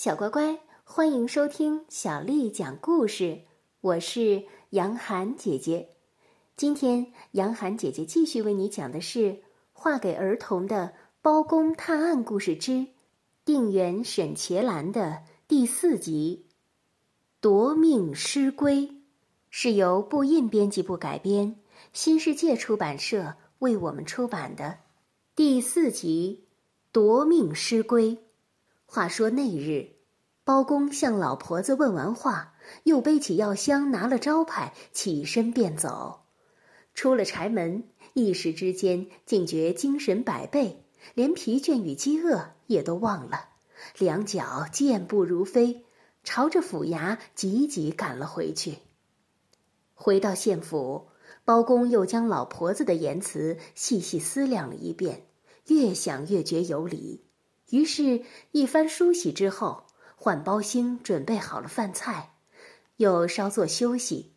小乖乖，欢迎收听小丽讲故事。我是杨涵姐姐。今天，杨涵姐姐继续为你讲的是《画给儿童的包公探案故事之定远沈茄兰》的第四集《夺命失归》，是由布印编辑部改编，新世界出版社为我们出版的第四集《夺命失归》。话说那日，包公向老婆子问完话，又背起药箱，拿了招牌，起身便走。出了柴门，一时之间竟觉精神百倍，连疲倦与饥饿也都忘了，两脚健步如飞，朝着府衙急急赶了回去。回到县府，包公又将老婆子的言辞细细思量了一遍，越想越觉有理。于是，一番梳洗之后，换包兴准备好了饭菜，又稍作休息，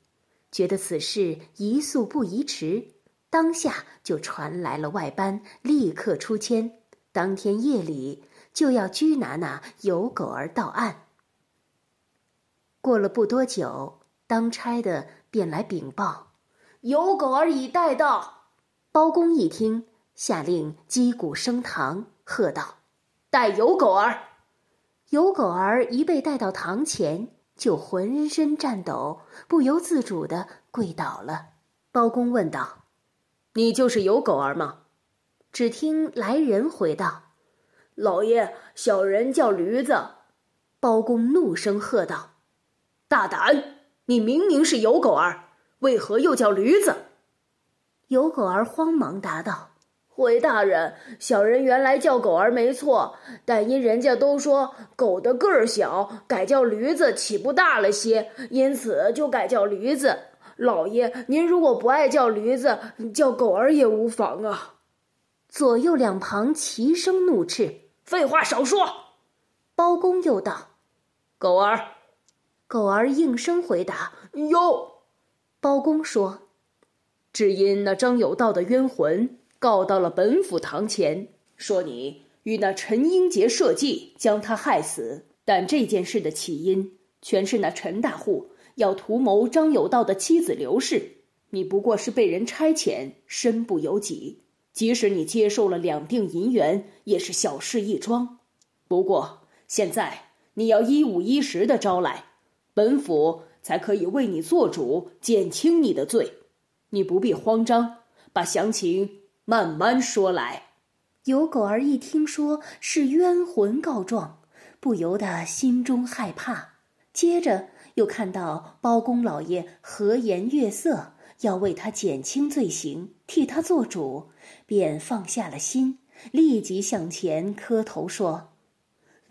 觉得此事宜速不宜迟，当下就传来了外班，立刻出签，当天夜里就要拘拿那有狗儿到案。过了不多久，当差的便来禀报，有狗儿已带到。包公一听，下令击鼓升堂，喝道。带有狗儿，有狗儿一被带到堂前，就浑身颤抖，不由自主的跪倒了。包公问道：“你就是有狗儿吗？”只听来人回道：“老爷，小人叫驴子。”包公怒声喝道：“大胆！你明明是有狗儿，为何又叫驴子？”有狗儿慌忙答道。回大人，小人原来叫狗儿没错，但因人家都说狗的个儿小，改叫驴子岂不大了些？因此就改叫驴子。老爷，您如果不爱叫驴子，叫狗儿也无妨啊。左右两旁齐声怒斥：“废话少说！”包公又道：“狗儿。”狗儿应声回答：“有。”包公说：“只因那张有道的冤魂。”告到了本府堂前，说你与那陈英杰设计将他害死，但这件事的起因全是那陈大户要图谋张有道的妻子刘氏，你不过是被人差遣，身不由己。即使你接受了两锭银元，也是小事一桩。不过现在你要一五一十的招来，本府才可以为你做主，减轻你的罪。你不必慌张，把详情。慢慢说来，有狗儿一听说是冤魂告状，不由得心中害怕。接着又看到包公老爷和颜悦色，要为他减轻罪行，替他做主，便放下了心，立即向前磕头说：“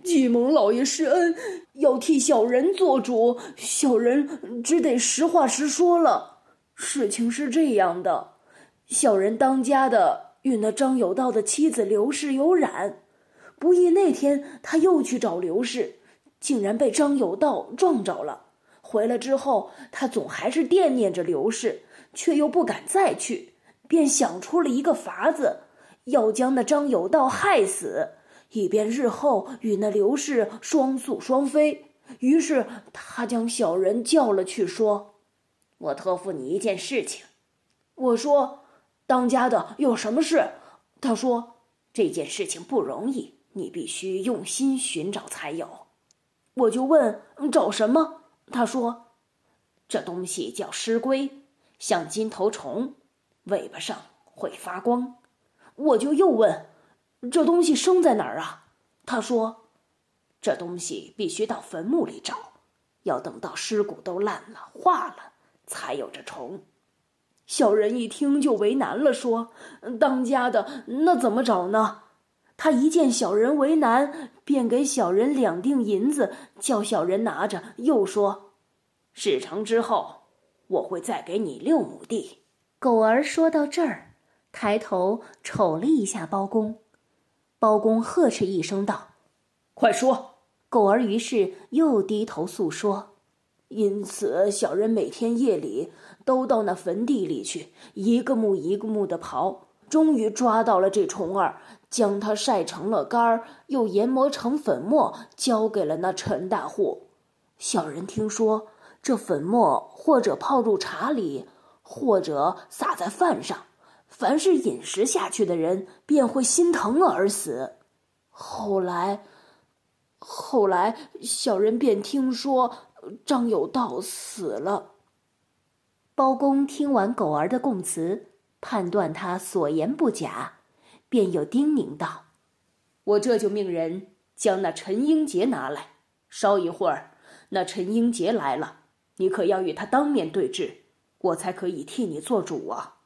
季蒙老爷施恩，要替小人做主，小人只得实话实说了。事情是这样的。”小人当家的与那张有道的妻子刘氏有染，不意那天他又去找刘氏，竟然被张有道撞着了。回来之后，他总还是惦念着刘氏，却又不敢再去，便想出了一个法子，要将那张有道害死，以便日后与那刘氏双宿双飞。于是他将小人叫了去，说：“我托付你一件事情。”我说。当家的有什么事？他说：“这件事情不容易，你必须用心寻找才有。”我就问：“找什么？”他说：“这东西叫尸龟，像金头虫，尾巴上会发光。”我就又问：“这东西生在哪儿啊？”他说：“这东西必须到坟墓里找，要等到尸骨都烂了、化了，才有这虫。”小人一听就为难了，说：“当家的，那怎么找呢？”他一见小人为难，便给小人两锭银子，叫小人拿着，又说：“事成之后，我会再给你六亩地。”狗儿说到这儿，抬头瞅了一下包公，包公呵斥一声道：“快说！”狗儿于是又低头诉说。因此，小人每天夜里都到那坟地里去，一个墓一个墓的刨，终于抓到了这虫儿，将它晒成了干儿，又研磨成粉末，交给了那陈大户。小人听说这粉末或者泡入茶里，或者撒在饭上，凡是饮食下去的人便会心疼而死。后来，后来小人便听说张有道死了。包公听完狗儿的供词，判断他所言不假，便又叮咛道：“我这就命人将那陈英杰拿来。稍一会儿，那陈英杰来了，你可要与他当面对质，我才可以替你做主啊。”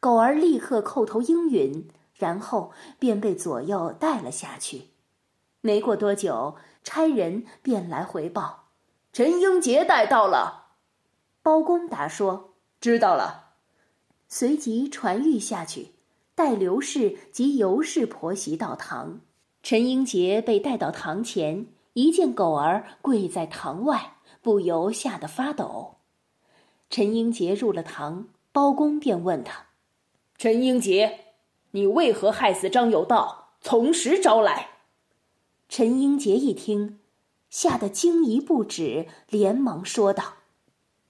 狗儿立刻叩头应允，然后便被左右带了下去。没过多久，差人便来回报：“陈英杰带到了。”包公答说：“知道了。”随即传谕下去，带刘氏及尤氏婆媳到堂。陈英杰被带到堂前，一见狗儿跪在堂外，不由吓得发抖。陈英杰入了堂，包公便问他：“陈英杰，你为何害死张有道？从实招来。”陈英杰一听，吓得惊疑不止，连忙说道。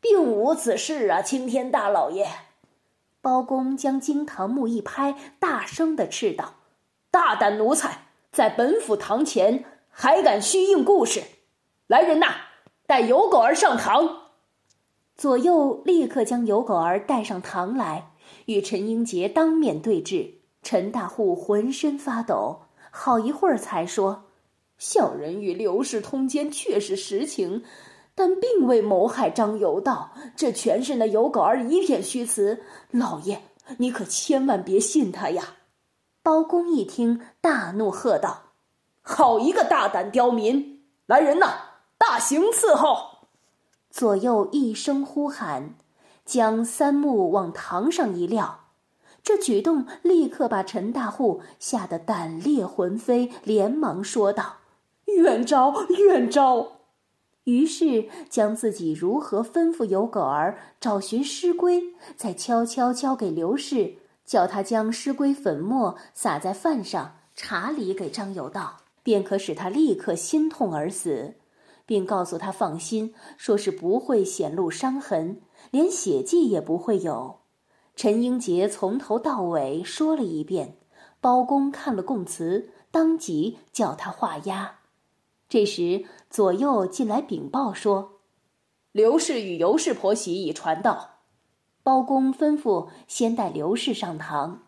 并无此事啊，青天大老爷！包公将惊堂木一拍，大声的斥道：“大胆奴才，在本府堂前还敢虚应故事！来人呐，带尤狗儿上堂！”左右立刻将尤狗儿带上堂来，与陈英杰当面对质。陈大户浑身发抖，好一会儿才说：“小人与刘氏通奸，确是实情。”但并未谋害张有道，这全是那有狗儿一片虚词。老爷，你可千万别信他呀！包公一听，大怒，喝道：“好一个大胆刁民！来人呐，大刑伺候！”左右一声呼喊，将三木往堂上一撂。这举动立刻把陈大户吓得胆裂魂飞，连忙说道：“冤招，冤招！”于是将自己如何吩咐有狗儿找寻尸龟，再悄悄交给刘氏，叫他将尸龟粉末撒在饭上、茶里给张有道，便可使他立刻心痛而死，并告诉他放心，说是不会显露伤痕，连血迹也不会有。陈英杰从头到尾说了一遍，包公看了供词，当即叫他画押。这时，左右进来禀报说：“刘氏与尤氏婆媳已传到。”包公吩咐先带刘氏上堂。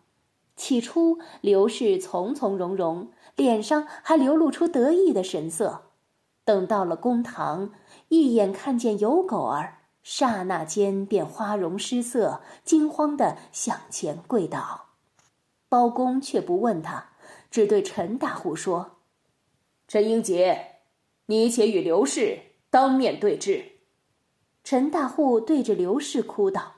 起初，刘氏从从容容，脸上还流露出得意的神色。等到了公堂，一眼看见尤狗儿，刹那间便花容失色，惊慌的向前跪倒。包公却不问他，只对陈大户说：“陈英杰。”你且与刘氏当面对质。陈大户对着刘氏哭道：“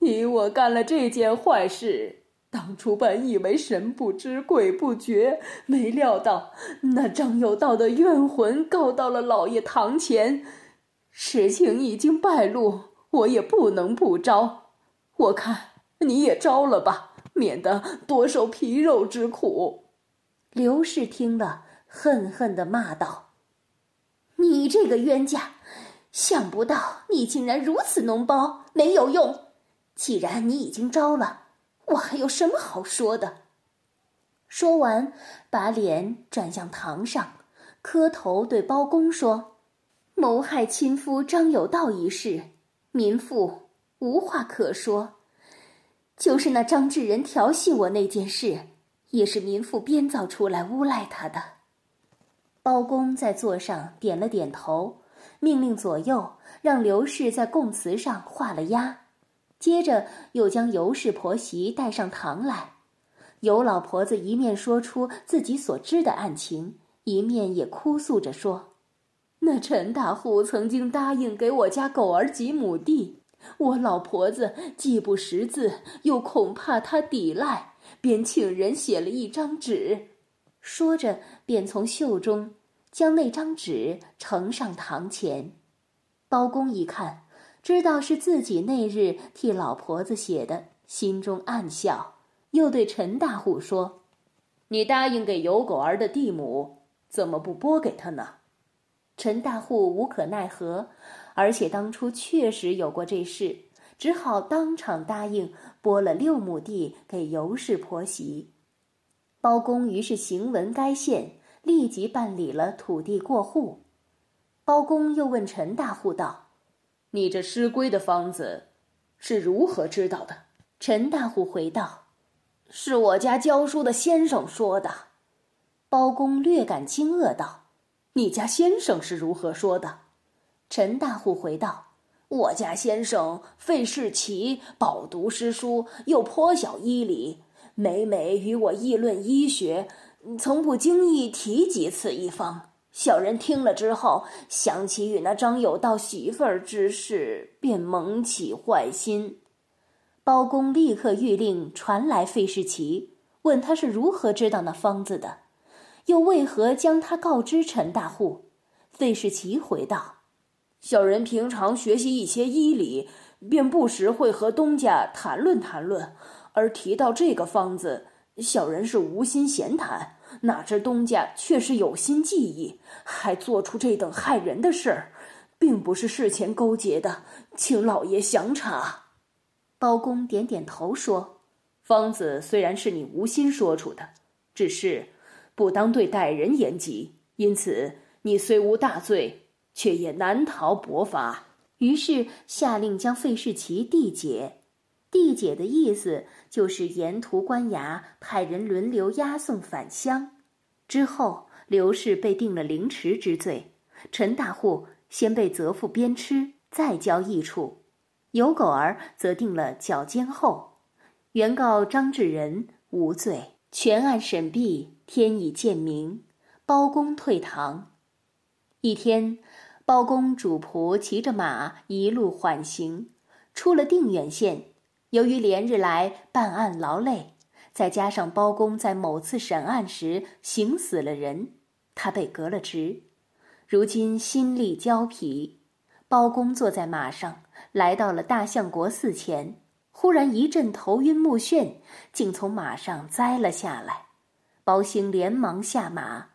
你我干了这件坏事，当初本以为神不知鬼不觉，没料到那张有道的冤魂告到了老爷堂前，事情已经败露，我也不能不招。我看你也招了吧，免得多受皮肉之苦。”刘氏听了。恨恨的骂道：“你这个冤家，想不到你竟然如此脓包，没有用。既然你已经招了，我还有什么好说的？”说完，把脸转向堂上，磕头对包公说：“谋害亲夫张有道一事，民妇无话可说。就是那张志仁调戏我那件事，也是民妇编造出来诬赖他的。”包公在座上点了点头，命令左右让刘氏在供词上画了押，接着又将尤氏婆媳带上堂来。尤老婆子一面说出自己所知的案情，一面也哭诉着说：“那陈大户曾经答应给我家狗儿几亩地，我老婆子既不识字，又恐怕他抵赖，便请人写了一张纸。”说着，便从袖中将那张纸呈上堂前。包公一看，知道是自己那日替老婆子写的，心中暗笑，又对陈大户说：“你答应给有狗儿的地亩，怎么不拨给他呢？陈大户无可奈何，而且当初确实有过这事，只好当场答应拨了六亩地给尤氏婆媳。包公于是行文该县，立即办理了土地过户。包公又问陈大户道：“你这失归的方子是如何知道的？”陈大户回道：“是我家教书的先生说的。”包公略感惊愕道。你家先生是如何说的？陈大户回道：“我家先生费事奇，饱读诗书，又颇晓医理，每每与我议论医学，从不经意提及此一方。小人听了之后，想起与那张有道媳妇儿之事，便萌起坏心。”包公立刻谕令传来费世奇，问他是如何知道那方子的。又为何将他告知陈大户？费世奇回道：“小人平常学习一些医理，便不时会和东家谈论谈论。而提到这个方子，小人是无心闲谈，哪知东家却是有心计议，还做出这等害人的事儿，并不是事前勾结的，请老爷详查。”包公点点头说：“方子虽然是你无心说出的，只是……”不当对待人言及，因此你虽无大罪，却也难逃薄罚。于是下令将费世奇递解。递解的意思就是沿途官衙派人轮流押送返乡。之后，刘氏被定了凌迟之罪，陈大户先被责付鞭笞，再交役处；有狗儿则定了绞监后。原告张志仁无罪。全案审毕。天已渐明，包公退堂。一天，包公主仆骑着马一路缓行，出了定远县。由于连日来办案劳累，再加上包公在某次审案时刑死了人，他被革了职，如今心力交疲。包公坐在马上，来到了大相国寺前，忽然一阵头晕目眩，竟从马上栽了下来。包兴连忙下马，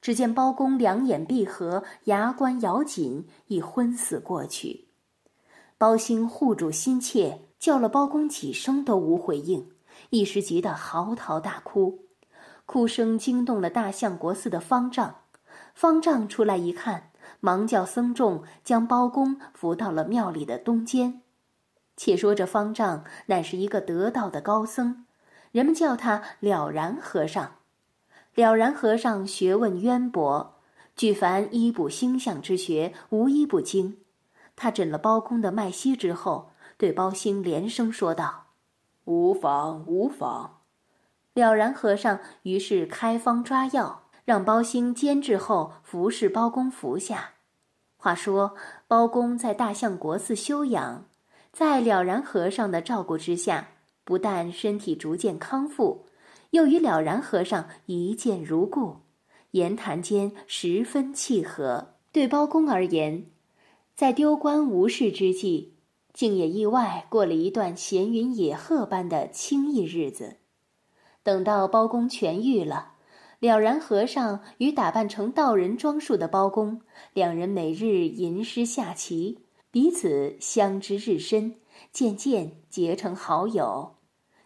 只见包公两眼闭合，牙关咬紧，已昏死过去。包兴护主心切，叫了包公几声都无回应，一时急得嚎啕大哭，哭声惊动了大相国寺的方丈。方丈出来一看，忙叫僧众将包公扶到了庙里的东间。且说这方丈乃是一个得道的高僧，人们叫他了然和尚。了然和尚学问渊博，举凡医卜星象之学，无一不精。他诊了包公的脉息之后，对包兴连声说道：“无妨，无妨。”了然和尚于是开方抓药，让包兴煎制后服侍包公服下。话说，包公在大相国寺休养，在了然和尚的照顾之下，不但身体逐渐康复。又与了然和尚一见如故，言谈间十分契合。对包公而言，在丢官无事之际，竟也意外过了一段闲云野鹤般的清逸日子。等到包公痊愈了，了然和尚与打扮成道人装束的包公两人每日吟诗下棋，彼此相知日深，渐渐结成好友。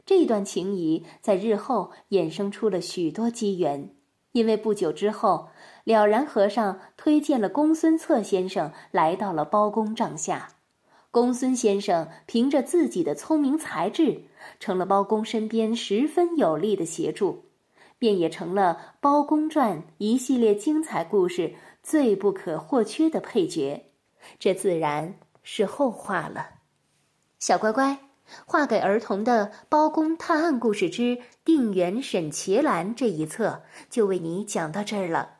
这段情谊在日后衍生出了许多机缘，因为不久之后，了然和尚推荐了公孙策先生来到了包公帐下。公孙先生凭着自己的聪明才智，成了包公身边十分有力的协助，便也成了《包公传》一系列精彩故事最不可或缺的配角。这自然是后话了，小乖乖。画给儿童的《包公探案故事之定远沈茄兰》这一册就为你讲到这儿了。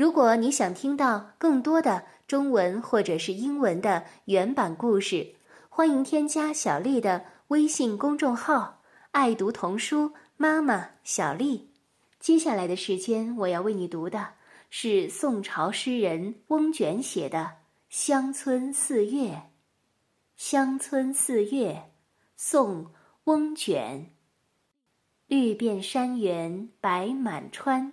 如果你想听到更多的中文或者是英文的原版故事，欢迎添加小丽的微信公众号“爱读童书妈妈小丽”。接下来的时间，我要为你读的是宋朝诗人翁卷写的《乡村四月》。乡村四月。宋·翁卷。绿遍山原白满川，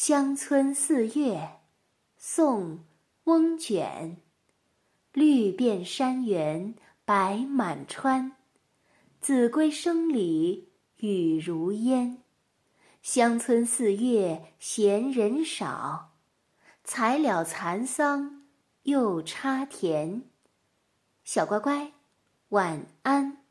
乡村四月，宋·翁卷。绿遍山原白满川，子规声里雨如烟。乡村四月闲人少，才了蚕桑又插田。小乖乖，晚安。